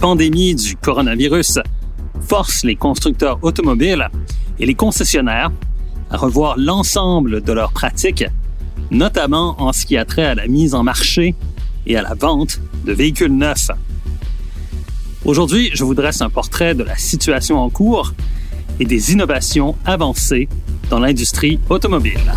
Pandémie du coronavirus force les constructeurs automobiles et les concessionnaires à revoir l'ensemble de leurs pratiques, notamment en ce qui a trait à la mise en marché et à la vente de véhicules neufs. Aujourd'hui, je vous dresse un portrait de la situation en cours et des innovations avancées dans l'industrie automobile.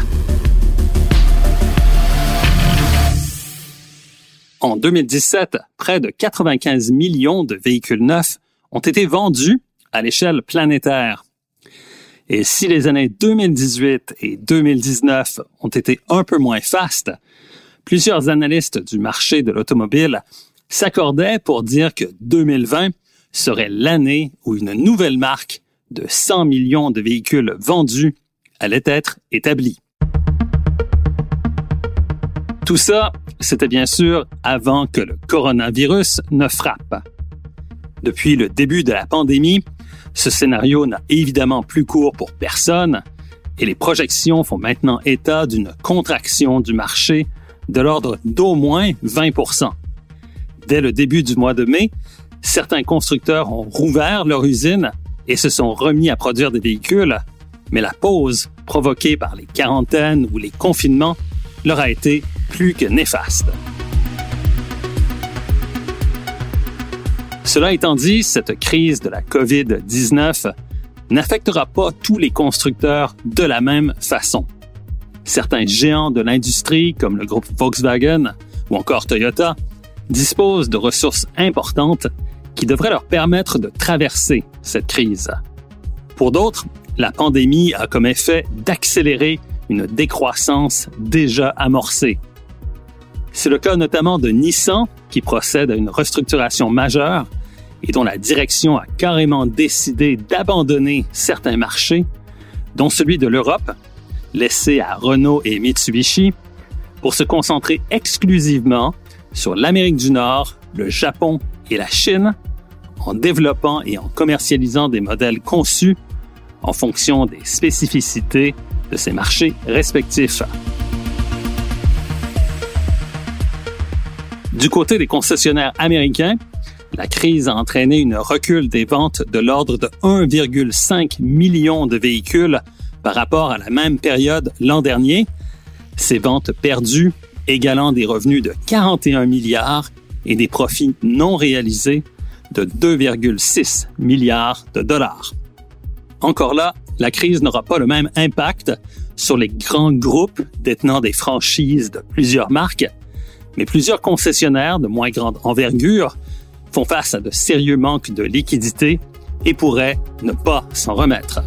En 2017, près de 95 millions de véhicules neufs ont été vendus à l'échelle planétaire. Et si les années 2018 et 2019 ont été un peu moins fastes, plusieurs analystes du marché de l'automobile s'accordaient pour dire que 2020 serait l'année où une nouvelle marque de 100 millions de véhicules vendus allait être établie. Tout ça, c'était bien sûr avant que le coronavirus ne frappe. Depuis le début de la pandémie, ce scénario n'a évidemment plus cours pour personne et les projections font maintenant état d'une contraction du marché de l'ordre d'au moins 20% Dès le début du mois de mai, certains constructeurs ont rouvert leur usine et se sont remis à produire des véhicules, mais la pause provoquée par les quarantaines ou les confinements leur a été plus que néfaste. Cela étant dit, cette crise de la COVID-19 n'affectera pas tous les constructeurs de la même façon. Certains géants de l'industrie, comme le groupe Volkswagen ou encore Toyota, disposent de ressources importantes qui devraient leur permettre de traverser cette crise. Pour d'autres, la pandémie a comme effet d'accélérer une décroissance déjà amorcée. C'est le cas notamment de Nissan, qui procède à une restructuration majeure et dont la direction a carrément décidé d'abandonner certains marchés, dont celui de l'Europe, laissé à Renault et Mitsubishi, pour se concentrer exclusivement sur l'Amérique du Nord, le Japon et la Chine, en développant et en commercialisant des modèles conçus en fonction des spécificités de ces marchés respectifs. Du côté des concessionnaires américains, la crise a entraîné une recul des ventes de l'ordre de 1,5 million de véhicules par rapport à la même période l'an dernier. Ces ventes perdues égalant des revenus de 41 milliards et des profits non réalisés de 2,6 milliards de dollars. Encore là, la crise n'aura pas le même impact sur les grands groupes détenant des franchises de plusieurs marques, mais plusieurs concessionnaires de moins grande envergure font face à de sérieux manques de liquidité et pourraient ne pas s'en remettre.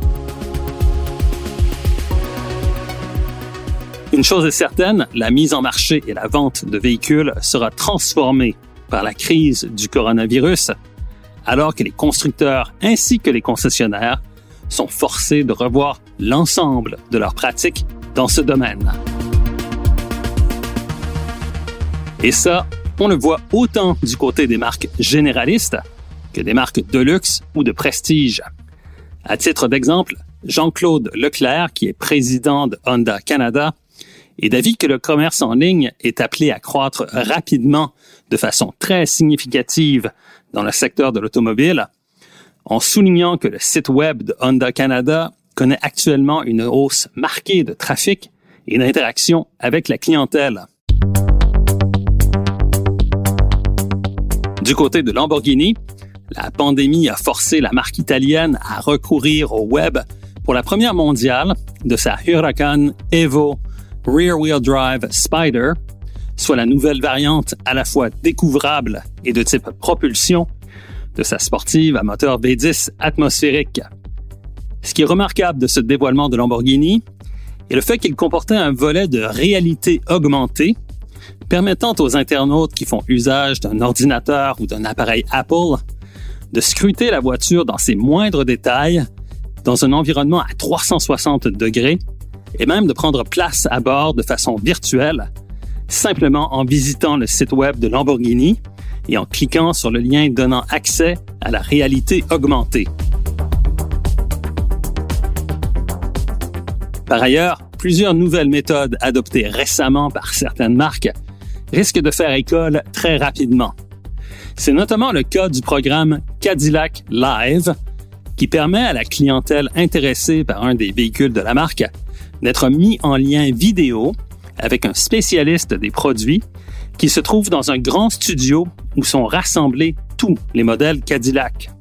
Une chose est certaine, la mise en marché et la vente de véhicules sera transformée par la crise du coronavirus, alors que les constructeurs ainsi que les concessionnaires sont forcés de revoir l'ensemble de leurs pratiques dans ce domaine. Et ça, on le voit autant du côté des marques généralistes que des marques de luxe ou de prestige. À titre d'exemple, Jean-Claude Leclerc, qui est président de Honda Canada, est d'avis que le commerce en ligne est appelé à croître rapidement de façon très significative dans le secteur de l'automobile, en soulignant que le site web de Honda Canada connaît actuellement une hausse marquée de trafic et d'interaction avec la clientèle. Du côté de Lamborghini, la pandémie a forcé la marque italienne à recourir au web pour la première mondiale de sa Huracan Evo Rear Wheel Drive Spider, soit la nouvelle variante à la fois découvrable et de type propulsion de sa sportive à moteur V10 atmosphérique. Ce qui est remarquable de ce dévoilement de Lamborghini est le fait qu'il comportait un volet de réalité augmentée permettant aux internautes qui font usage d'un ordinateur ou d'un appareil Apple de scruter la voiture dans ses moindres détails dans un environnement à 360 degrés et même de prendre place à bord de façon virtuelle simplement en visitant le site web de Lamborghini et en cliquant sur le lien donnant accès à la réalité augmentée. Par ailleurs, plusieurs nouvelles méthodes adoptées récemment par certaines marques risquent de faire école très rapidement. C'est notamment le cas du programme Cadillac Live, qui permet à la clientèle intéressée par un des véhicules de la marque d'être mis en lien vidéo avec un spécialiste des produits qui se trouve dans un grand studio où sont rassemblés tous les modèles Cadillac.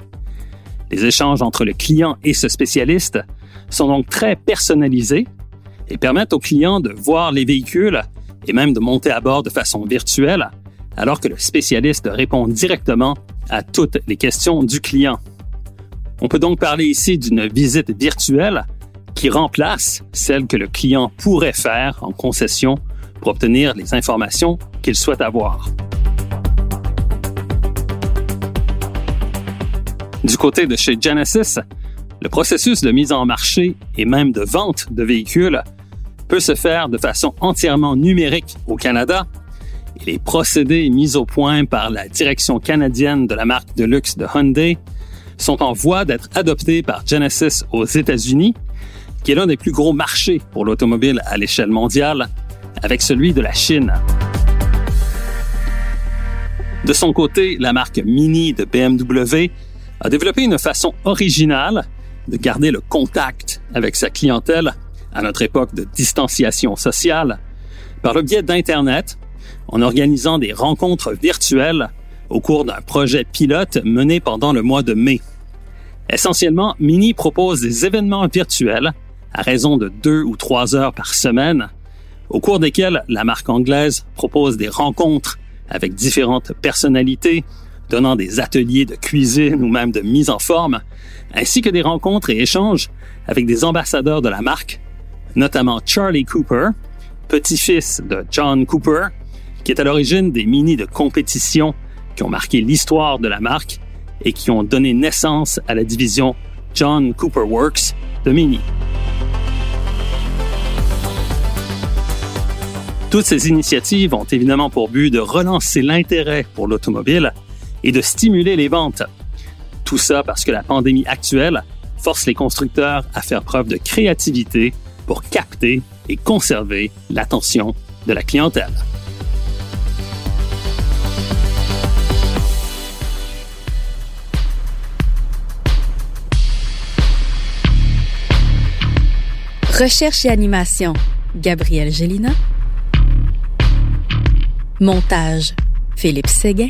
Les échanges entre le client et ce spécialiste sont donc très personnalisés et permettent au client de voir les véhicules et même de monter à bord de façon virtuelle, alors que le spécialiste répond directement à toutes les questions du client. On peut donc parler ici d'une visite virtuelle qui remplace celle que le client pourrait faire en concession pour obtenir les informations qu'il souhaite avoir. Du côté de chez Genesis, le processus de mise en marché et même de vente de véhicules peut se faire de façon entièrement numérique au Canada et les procédés mis au point par la direction canadienne de la marque de luxe de Hyundai sont en voie d'être adoptés par Genesis aux États-Unis, qui est l'un des plus gros marchés pour l'automobile à l'échelle mondiale, avec celui de la Chine. De son côté, la marque Mini de BMW a développé une façon originale de garder le contact avec sa clientèle à notre époque de distanciation sociale par le biais d'Internet, en organisant des rencontres virtuelles au cours d'un projet pilote mené pendant le mois de mai. Essentiellement, Mini propose des événements virtuels à raison de deux ou trois heures par semaine, au cours desquels la marque anglaise propose des rencontres avec différentes personnalités, donnant des ateliers de cuisine ou même de mise en forme, ainsi que des rencontres et échanges avec des ambassadeurs de la marque, notamment Charlie Cooper, petit-fils de John Cooper, qui est à l'origine des mini de compétition qui ont marqué l'histoire de la marque et qui ont donné naissance à la division John Cooper Works de Mini. Toutes ces initiatives ont évidemment pour but de relancer l'intérêt pour l'automobile et de stimuler les ventes. Tout ça parce que la pandémie actuelle force les constructeurs à faire preuve de créativité pour capter et conserver l'attention de la clientèle. Recherche et animation, Gabriel Gélina. Montage, Philippe Séguin.